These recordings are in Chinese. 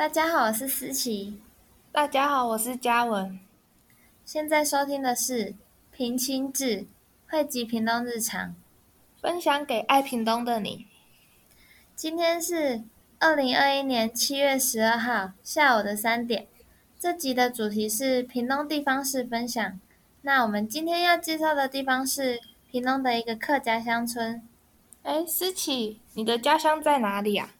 大家好，我是思琪。大家好，我是嘉文。现在收听的是平清志汇集屏东日常，分享给爱屏东的你。今天是二零二一年七月十二号下午的三点。这集的主题是屏东地方事分享。那我们今天要介绍的地方是屏东的一个客家乡村。哎，思琪，你的家乡在哪里啊？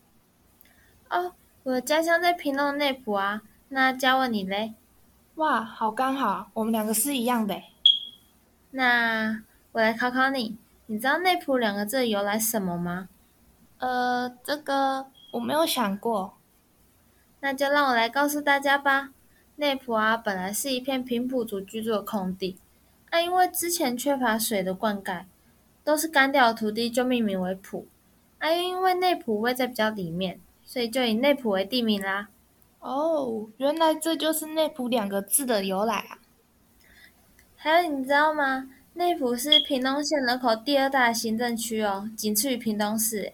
哦，我的家乡在屏东内埔啊。那嘉文你嘞？哇，好刚好，我们两个是一样的。那我来考考你，你知道内埔两个字由来什么吗？呃，这个我没有想过。那就让我来告诉大家吧。内埔啊，本来是一片平埔族居住的空地，啊，因为之前缺乏水的灌溉，都是干掉的土地，就命名为埔。啊，因为内埔位在比较里面，所以就以内埔为地名啦。哦，原来这就是内埔两个字的由来啊！还有，你知道吗？内埔是屏东县人口第二大行政区哦，仅次于屏东市。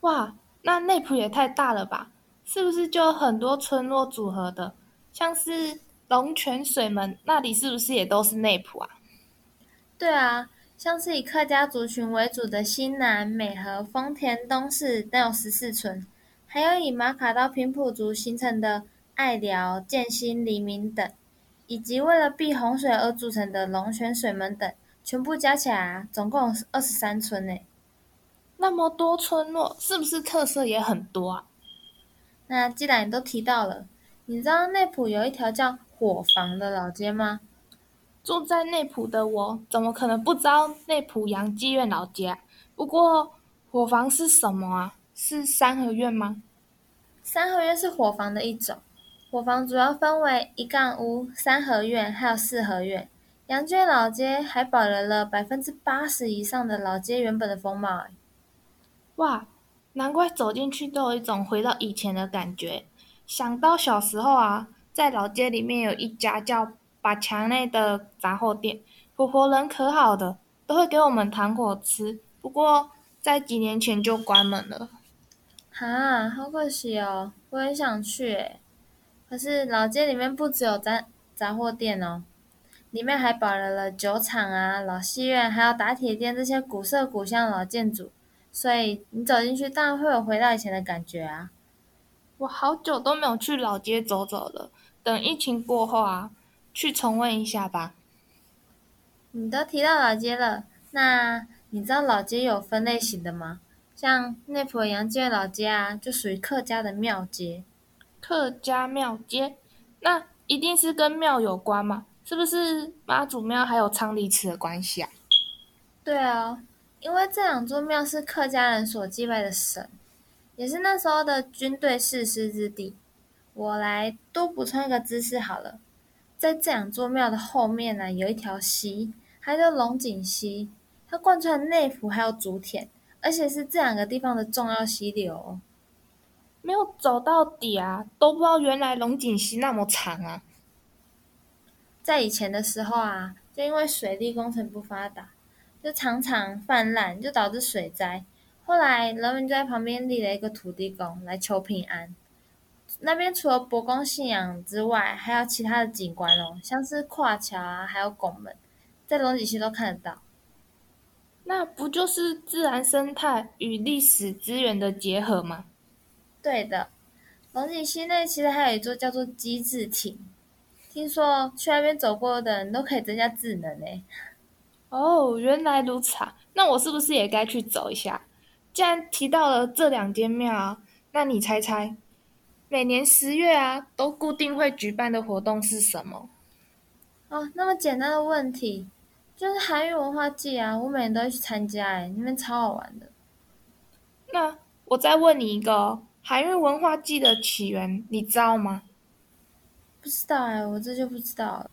哇，那内埔也太大了吧？是不是就很多村落组合的？像是龙泉水门那里，是不是也都是内埔啊？对啊，像是以客家族群为主的新南、美和、丰田、东势都有十四村。还有以马卡到平埔族形成的爱寮、建新、黎明等，以及为了避洪水而组成的龙泉水门等，全部加起来啊，总共二十三村呢。那么多村落，是不是特色也很多啊？那既然你都提到了，你知道内埔有一条叫火房的老街吗？住在内埔的我，怎么可能不知道内埔洋妓院老街？不过火房是什么啊？是三合院吗？三合院是伙房的一种，伙房主要分为一杠屋、三合院还有四合院。杨娟老街还保留了百分之八十以上的老街原本的风貌。哇，难怪走进去都有一种回到以前的感觉。想到小时候啊，在老街里面有一家叫把墙内的杂货店，婆婆人可好的，都会给我们糖果吃。不过在几年前就关门了。哈，好可惜哦！我也想去诶，可是老街里面不只有杂杂货店哦，里面还保留了酒厂啊、老戏院，还有打铁店这些古色古香的老建筑，所以你走进去，当然会有回到以前的感觉啊。我好久都没有去老街走走了，等疫情过后啊，去重温一下吧。你都提到老街了，那你知道老街有分类型的吗？像内埔杨街老街啊，就属于客家的庙街。客家庙街，那一定是跟庙有关吗？是不是妈祖庙还有昌黎祠的关系啊？对啊，因为这两座庙是客家人所祭拜的神，也是那时候的军队誓师之地。我来多补充一个知识好了，在这两座庙的后面呢，有一条溪，它叫龙井溪，它贯穿内埔还有竹田。而且是这两个地方的重要溪流，没有走到底啊，都不知道原来龙井溪那么长啊。在以前的时候啊，就因为水利工程不发达，就常常泛滥，就导致水灾。后来人们就在旁边立了一个土地公来求平安。那边除了伯公信仰之外，还有其他的景观哦，像是跨桥啊，还有拱门，在龙井溪都看得到。那不就是自然生态与历史资源的结合吗？对的，龙井溪内其实还有一座叫做机智亭，听说去那边走过的人都可以增加智能呢。哦，原来如此啊！那我是不是也该去走一下？既然提到了这两间庙，那你猜猜，每年十月啊，都固定会举办的活动是什么？哦，那么简单的问题。就是韩语文化季啊，我每年都会去参加，哎，那边超好玩的。那我再问你一个，韩语文化季的起源你知道吗？不知道哎，我这就不知道了。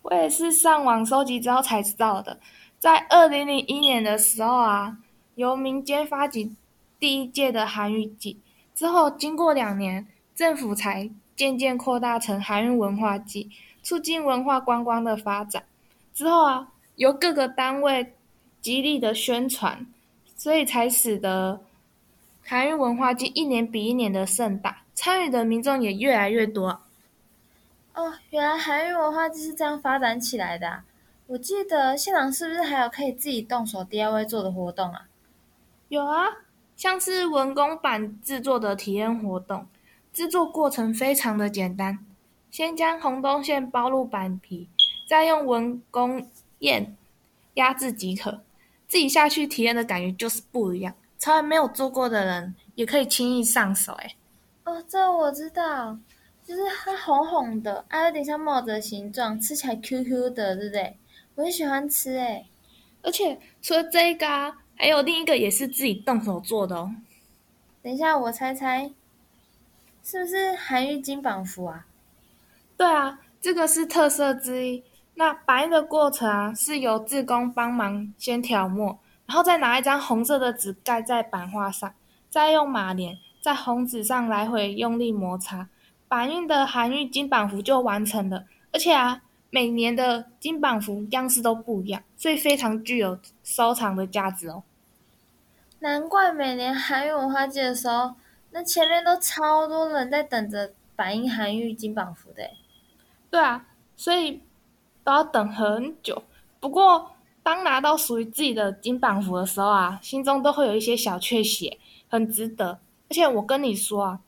我也是上网收集之后才知道的。在二零零一年的时候啊，由民间发起第一届的韩语季，之后经过两年，政府才渐渐扩大成韩语文化季，促进文化观光的发展。之后啊，由各个单位极力的宣传，所以才使得韩愈文化季一年比一年的盛大，参与的民众也越来越多。哦，原来韩愈文化就是这样发展起来的。啊我记得现场是不是还有可以自己动手 DIY 做的活动啊？有啊，像是文工版制作的体验活动，制作过程非常的简单，先将红豆馅包入板皮，再用文工宴压制即可。自己下去体验的感觉就是不一样，从来没有做过的人也可以轻易上手。哎，哦，这我知道，就是它红红的，还有点像帽子的形状，吃起来 Q Q 的，对不对？我很喜欢吃哎，而且除了这个啊，还有另一个也是自己动手做的哦。等一下，我猜猜，是不是韩愈金榜符啊？对啊，这个是特色之一。那白的过程啊，是由志工帮忙先挑墨，然后再拿一张红色的纸盖在版画上，再用马莲在红纸上来回用力摩擦，版印的韩愈金榜符就完成了。而且啊。每年的金榜符样式都不一样，所以非常具有收藏的价值哦。难怪每年韩愈文化节的时候，那前面都超多人在等着反映韩愈金榜符的。对啊，所以都要等很久。不过，当拿到属于自己的金榜符的时候啊，心中都会有一些小确喜，很值得。而且我跟你说啊，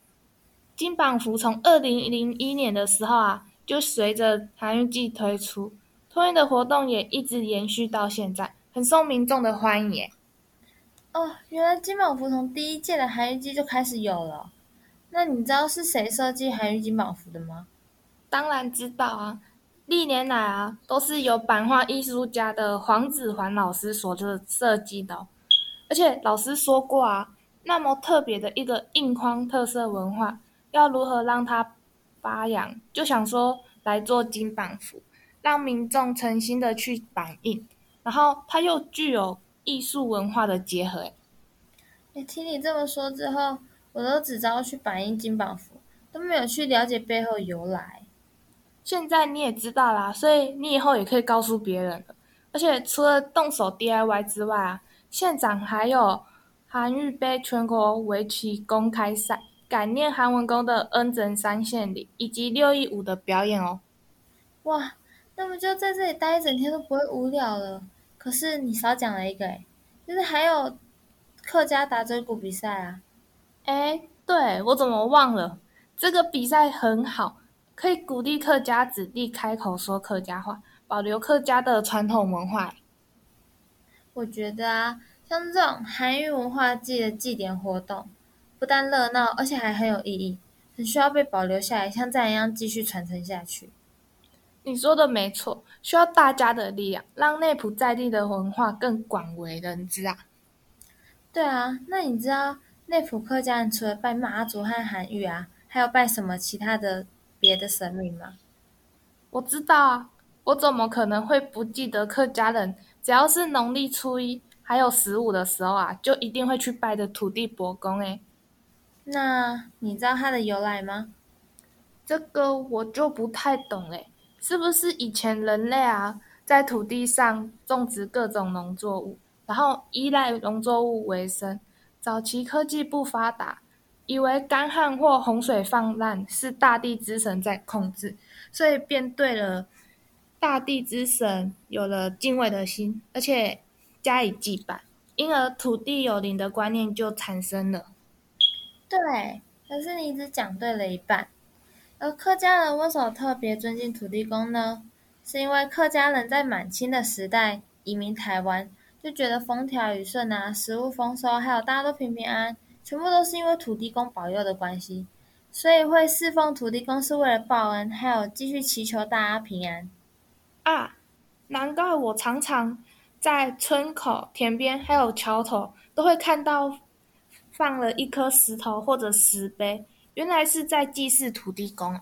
金榜符从二零零一年的时候啊。就随着韩愈季推出，托运的活动也一直延续到现在，很受民众的欢迎。哦，原来金榜符从第一届的韩愈季就开始有了。那你知道是谁设计韩愈金榜符的吗？当然知道啊，历年来啊都是由版画艺术家的黄子环老师所设设计的。而且老师说过啊，那么特别的一个印框特色文化，要如何让它？发扬就想说来做金榜符，让民众诚心的去版印，然后它又具有艺术文化的结合。哎，听你这么说之后，我都只知道去版印金榜符，都没有去了解背后由来。现在你也知道啦，所以你以后也可以告诉别人了。而且除了动手 DIY 之外啊，现场还有韩愈杯全国围棋公开赛。感念韩文公的恩泽三献礼，以及六一五的表演哦。哇，那么就在这里待一整天都不会无聊了。可是你少讲了一个哎，就是还有客家打嘴鼓比赛啊。哎，对我怎么忘了？这个比赛很好，可以鼓励客家子弟开口说客家话，保留客家的传统文化。我觉得啊，像这种韩语文化季的祭典活动。不但热闹，而且还很有意义，很需要被保留下来，像这样一样继续传承下去。你说的没错，需要大家的力量，让内埔在地的文化更广为人知啊！对啊，那你知道内埔客家人除了拜妈祖和韩愈啊，还有拜什么其他的别的神明吗？我知道啊，我怎么可能会不记得客家人？只要是农历初一还有十五的时候啊，就一定会去拜的土地伯公诶。那你知道它的由来吗？这个我就不太懂嘞。是不是以前人类啊，在土地上种植各种农作物，然后依赖农作物为生？早期科技不发达，以为干旱或洪水泛滥是大地之神在控制，所以便对了大地之神有了敬畏的心，而且加以祭拜，因而土地有灵的观念就产生了。对，可是你只讲对了一半。而客家人为什么特别尊敬土地公呢？是因为客家人在满清的时代移民台湾，就觉得风调雨顺啊，食物丰收，还有大家都平平安安，全部都是因为土地公保佑的关系，所以会侍奉土地公是为了报恩，还有继续祈求大家平安。啊，难怪我常常在村口、田边还有桥头都会看到。放了一颗石头或者石碑，原来是在祭祀土地公。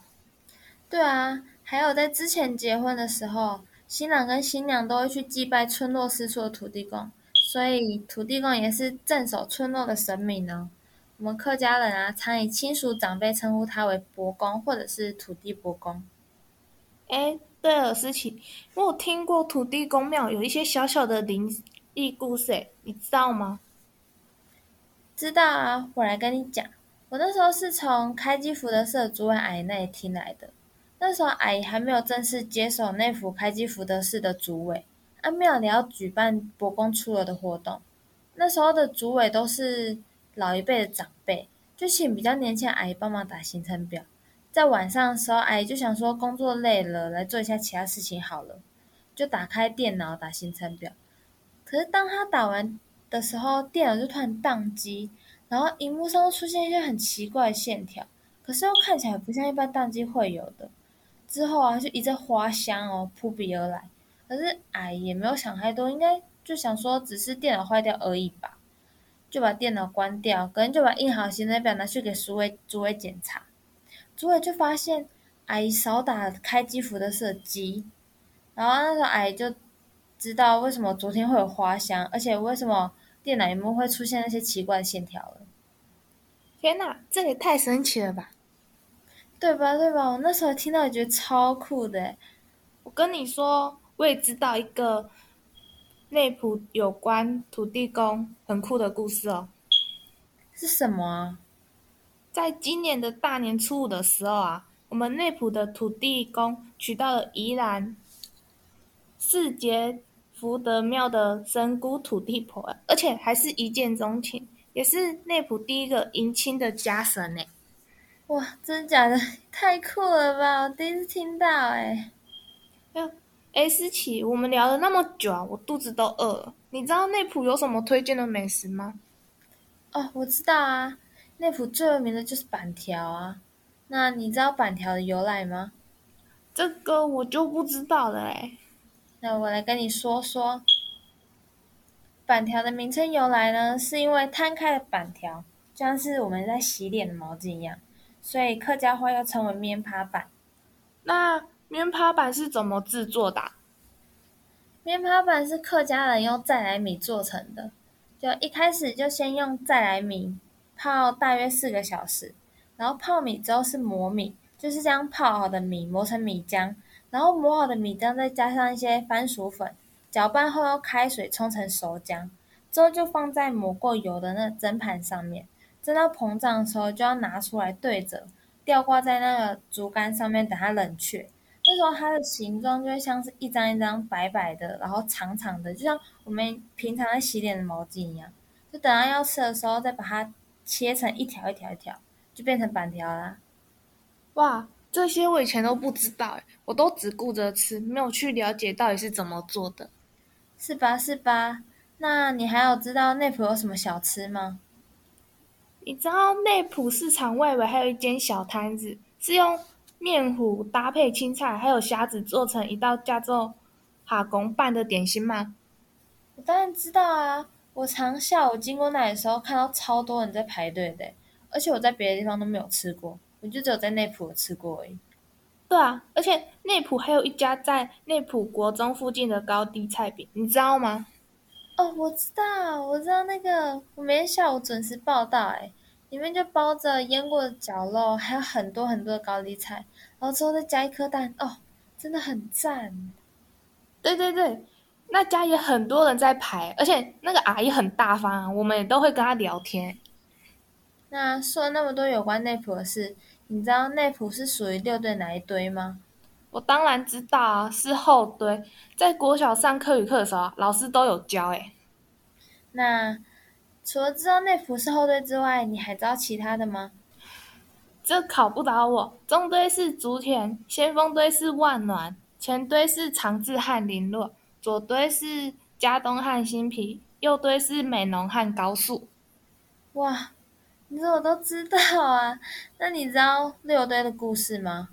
对啊，还有在之前结婚的时候，新郎跟新娘都会去祭拜村落四处的土地公，所以土地公也是镇守村落的神明呢。我们客家人啊，常以亲属长辈称呼他为伯公或者是土地伯公。哎，对了，思琪，我有听过土地公庙有一些小小的灵异故事，你知道吗？知道啊，我来跟你讲。我那时候是从开基福德社主委阿姨那里听来的。那时候阿姨还没有正式接手内府开基福德市的主委，阿庙里要举办伯公出游的活动。那时候的主委都是老一辈的长辈，就请比较年轻的阿姨帮忙打行程表。在晚上的时候，阿姨就想说工作累了，来做一下其他事情好了，就打开电脑打行程表。可是当她打完的时候，电脑就突然宕机。然后荧幕上出现一些很奇怪的线条，可是又看起来不像一般宕机会有的。之后啊，就一阵花香哦扑鼻而来。可是哎，也没有想太多，应该就想说只是电脑坏掉而已吧，就把电脑关掉，可能就把印好行程表拿去给主委主委检查。主委就发现阿姨少打开机服的设机，然后那时候阿姨就知道为什么昨天会有花香，而且为什么。电脑屏幕会出现那些奇怪的线条了。天哪，这也太神奇了吧！对吧？对吧？我那时候听到也觉得超酷的。我跟你说，我也知道一个内埔有关土地公很酷的故事哦。是什么啊？在今年的大年初五的时候啊，我们内埔的土地公娶到了宜兰四节。福德庙的神姑土地婆，而且还是一见钟情，也是内埔第一个迎亲的家神呢。哇，真的假的？太酷了吧！我第一次听到哎。哎，哎，思琪，我们聊了那么久啊，我肚子都饿了。你知道内埔有什么推荐的美食吗？哦，我知道啊，内埔最有名的就是板条啊。那你知道板条的由来吗？这个我就不知道了哎。那我来跟你说说，板条的名称由来呢，是因为摊开的板条，就像是我们在洗脸的毛巾一样，所以客家话又称为面趴板。那面趴板是怎么制作的？面趴板是客家人用再来米做成的，就一开始就先用再来米泡大约四个小时，然后泡米之后是磨米，就是将泡好的米磨成米浆。然后磨好的米浆再加上一些番薯粉，搅拌后用开水冲成熟浆，之后就放在抹过油的那蒸盘上面，蒸到膨胀的时候就要拿出来对折，吊挂在那个竹竿上面等它冷却。那时候它的形状就会像是一张一张白白的，然后长长的，就像我们平常在洗脸的毛巾一样。就等到要吃的时候再把它切成一条一条一条，就变成板条啦。哇！这些我以前都不知道，我都只顾着吃，没有去了解到底是怎么做的，是吧？是吧？那你还有知道内埔有什么小吃吗？你知道内埔市场外围还有一间小摊子，是用面糊搭配青菜还有虾子做成一道叫做哈公拌的点心吗？我当然知道啊！我常下午经过那里的时候，看到超多人在排队的，而且我在别的地方都没有吃过。我就只有在内埔吃过而已。对啊，而且内埔还有一家在内埔国中附近的高低菜饼，你知道吗？哦，我知道，我知道那个，我每天下午准时报道，哎，里面就包着腌过的绞肉，还有很多很多的高丽菜，然后之后再加一颗蛋，哦，真的很赞。对对对，那家也很多人在排，而且那个阿姨很大方，我们也都会跟她聊天。那说了那么多有关内埔的事。你知道内埔是属于六队哪一堆吗？我当然知道啊，是后堆。在国小上课语课的时候，老师都有教诶。那除了知道内服是后队之外，你还知道其他的吗？这考不倒我。中队是竹田，先锋队是万暖，前队是长治和林落，左队是加东和新皮，右队是美浓和高速。哇！你怎么都知道啊？那你知道六队的故事吗？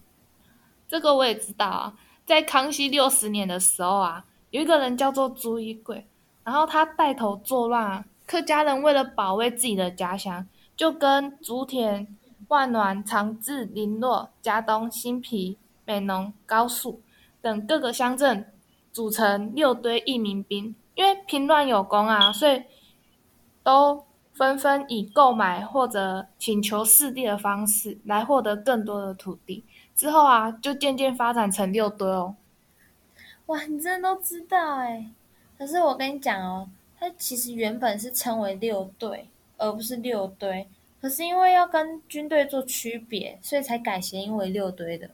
这个我也知道啊。在康熙六十年的时候啊，有一个人叫做朱一贵，然后他带头作乱，客家人为了保卫自己的家乡，就跟竹田、万峦、长治、林落、嘉东、新皮、美浓、高速等各个乡镇组成六堆义民兵，因为平乱有功啊，所以都。纷纷以购买或者请求四地的方式来获得更多的土地，之后啊，就渐渐发展成六堆哦。哇，你真的都知道哎！可是我跟你讲哦，它其实原本是称为六队，而不是六堆。可可是因为要跟军队做区别，所以才改谐音为六堆的。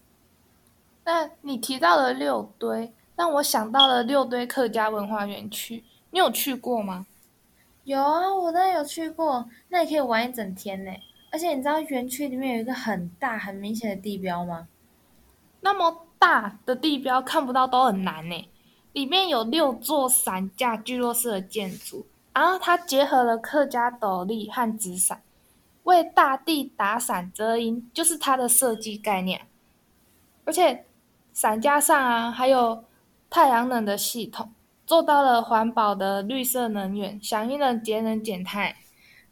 那你提到了六堆，让我想到了六堆客家文化园区，你有去过吗？有啊，我当然有去过，那也可以玩一整天呢。而且你知道园区里面有一个很大、很明显的地标吗？那么大的地标看不到都很难呢。里面有六座伞架聚落式的建筑，然后它结合了客家斗笠和纸伞，为大地打伞遮阴，就是它的设计概念。而且伞架上啊，还有太阳能的系统。做到了环保的绿色能源，响应了节能减碳。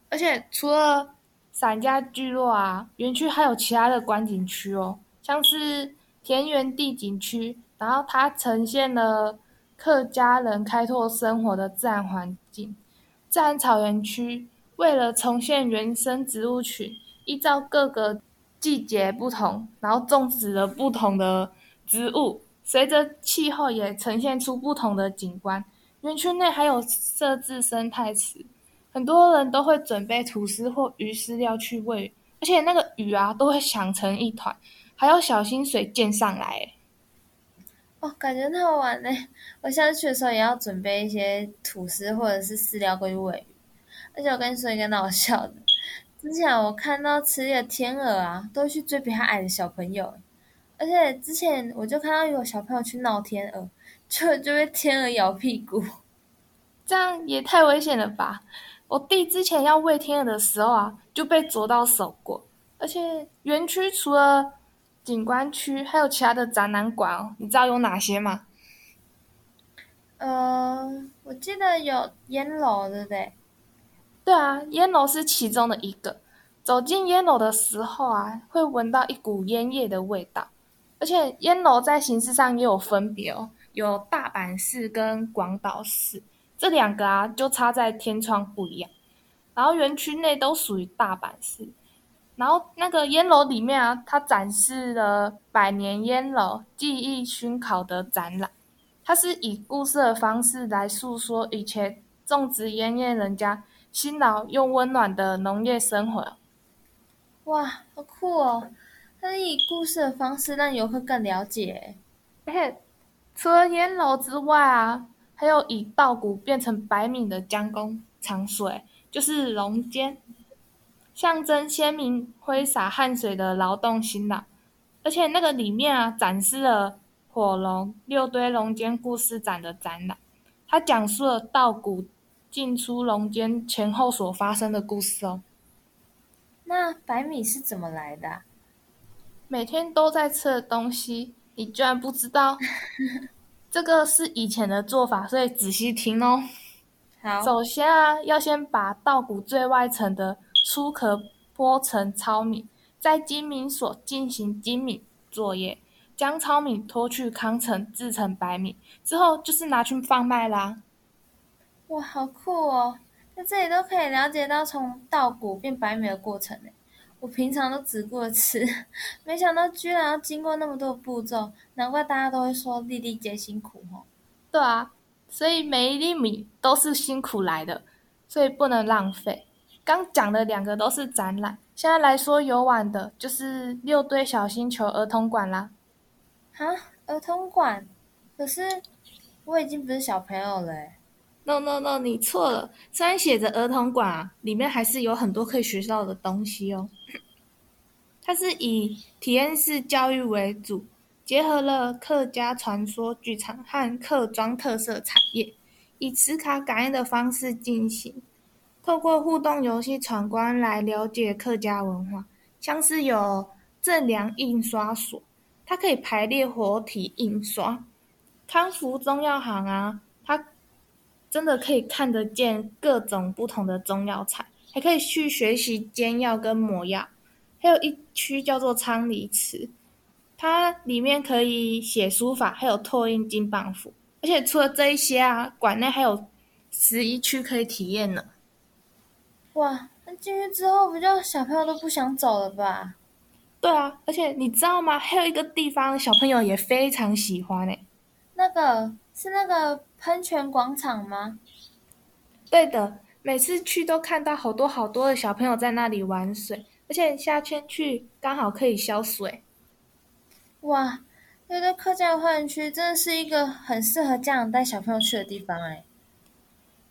而且除了伞架聚落啊，园区还有其他的观景区哦，像是田园地景区，然后它呈现了客家人开拓生活的自然环境。自然草原区为了重现原生植物群，依照各个季节不同，然后种植了不同的植物。随着气候也呈现出不同的景观，园区内还有设置生态池，很多人都会准备吐司或鱼饲料去喂，而且那个鱼啊都会响成一团，还要小心水溅上来。哦，感觉很好玩呢！我下次去的时候也要准备一些吐司或者是饲料过去喂鱼。而且我跟你说一个闹笑的，之前我看到池里的天鹅啊，都去追比它矮的小朋友。而且之前我就看到有小朋友去闹天鹅，就就被天鹅咬屁股，这样也太危险了吧！我弟之前要喂天鹅的时候啊，就被啄到手过。而且园区除了景观区，还有其他的展览馆哦，你知道有哪些吗？呃，我记得有烟楼，对不对？对啊，烟楼是其中的一个。走进烟楼的时候啊，会闻到一股烟叶的味道。而且烟楼在形式上也有分别哦，有大阪市跟广岛市，这两个啊就差在天窗不一样。然后园区内都属于大阪式，然后那个烟楼里面啊，它展示了百年烟楼技艺熏烤的展览，它是以故事的方式来诉说以前种植烟叶人家辛劳又温暖的农业生活。哇，好酷哦！它是以故事的方式让游客更了解，而且除了烟楼之外啊，还有以稻谷变成白米的加工场所，就是龙间，象征鲜明挥洒汗水的劳动辛劳。而且那个里面啊，展示了火龙六堆龙间故事展的展览，它讲述了稻谷进出龙间前后所发生的故事哦。那白米是怎么来的？每天都在吃的东西，你居然不知道？这个是以前的做法，所以仔细听哦。好，首先啊，要先把稻谷最外层的粗壳剥成糙米，在精米所进行精米作业，将糙米脱去糠层，制成白米，之后就是拿去贩卖啦。哇，好酷哦！在这里都可以了解到从稻谷变白米的过程呢。我平常都只顾着吃，没想到居然要经过那么多步骤，难怪大家都会说粒粒皆辛苦哦。对啊，所以每一粒米都是辛苦来的，所以不能浪费。刚讲的两个都是展览，现在来说游玩的，就是六堆小星球儿童馆啦。哈，儿童馆？可是我已经不是小朋友了。No No No，你错了。虽然写着儿童馆啊，里面还是有很多可以学到的东西哦。它是以体验式教育为主，结合了客家传说剧场和客庄特色产业，以磁卡感应的方式进行，透过互动游戏闯关来了解客家文化。像是有正良印刷所，它可以排列活体印刷；康福中药行啊，它。真的可以看得见各种不同的中药材，还可以去学习煎药跟磨药。还有一区叫做昌黎池，它里面可以写书法，还有拓印金榜符。而且除了这一些啊，馆内还有十一区可以体验呢。哇，那进去之后，不就小朋友都不想走了吧？对啊，而且你知道吗？还有一个地方小朋友也非常喜欢诶，那个是那个。喷泉广场吗？对的，每次去都看到好多好多的小朋友在那里玩水，而且夏天去刚好可以消水。哇，那个客家花园区真的是一个很适合家长带小朋友去的地方哎。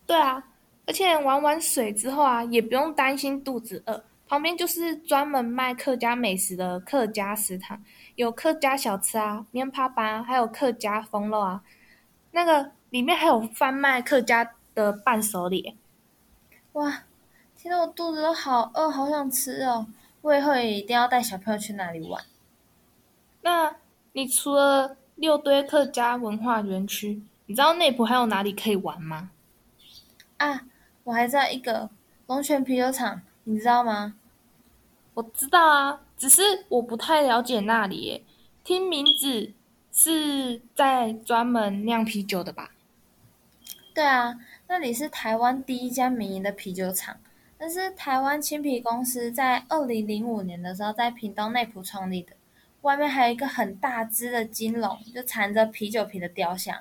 对啊，而且玩完水之后啊，也不用担心肚子饿。旁边就是专门卖客家美食的客家食堂，有客家小吃啊、面趴班，还有客家风肉啊。那个里面还有贩卖客家的伴手礼。哇，听得我肚子都好饿，好想吃哦！我以后也一定要带小朋友去那里玩。那你除了六堆客家文化园区，你知道内埔还有哪里可以玩吗？啊，我还知道一个龙泉啤酒厂，你知道吗？我知道啊，只是我不太了解那里耶。听名字是在专门酿啤酒的吧？对啊，那里是台湾第一家民营的啤酒厂，那是台湾青啤公司在二零零五年的时候在屏东内埔创立的。外面还有一个很大只的金龙，就缠着啤酒瓶的雕像。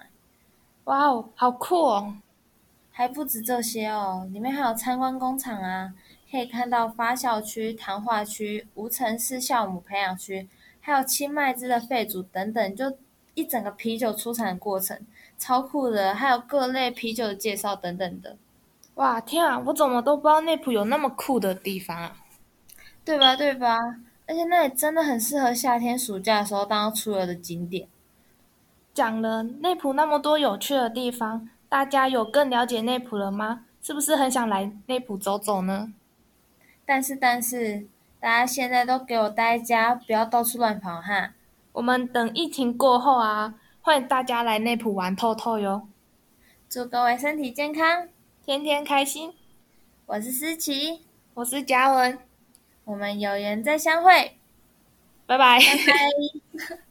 哇哦，好酷哦！还不止这些哦，里面还有参观工厂啊。可以看到发酵区、糖化区、无尘室酵母培养区，还有青麦汁的沸煮等等，就一整个啤酒出产过程，超酷的。还有各类啤酒的介绍等等的。哇，天啊！我怎么都不知道内埔有那么酷的地方啊？对吧？对吧？而且那里真的很适合夏天、暑假的时候当出游的景点。讲了内埔那么多有趣的地方，大家有更了解内埔了吗？是不是很想来内埔走走呢？但是但是，大家现在都给我待在家，不要到处乱跑哈！我们等疫情过后啊，欢迎大家来内埔玩透透哟！祝各位身体健康，天天开心！我是思琪，我是嘉文，我们有缘再相会，拜拜！拜拜。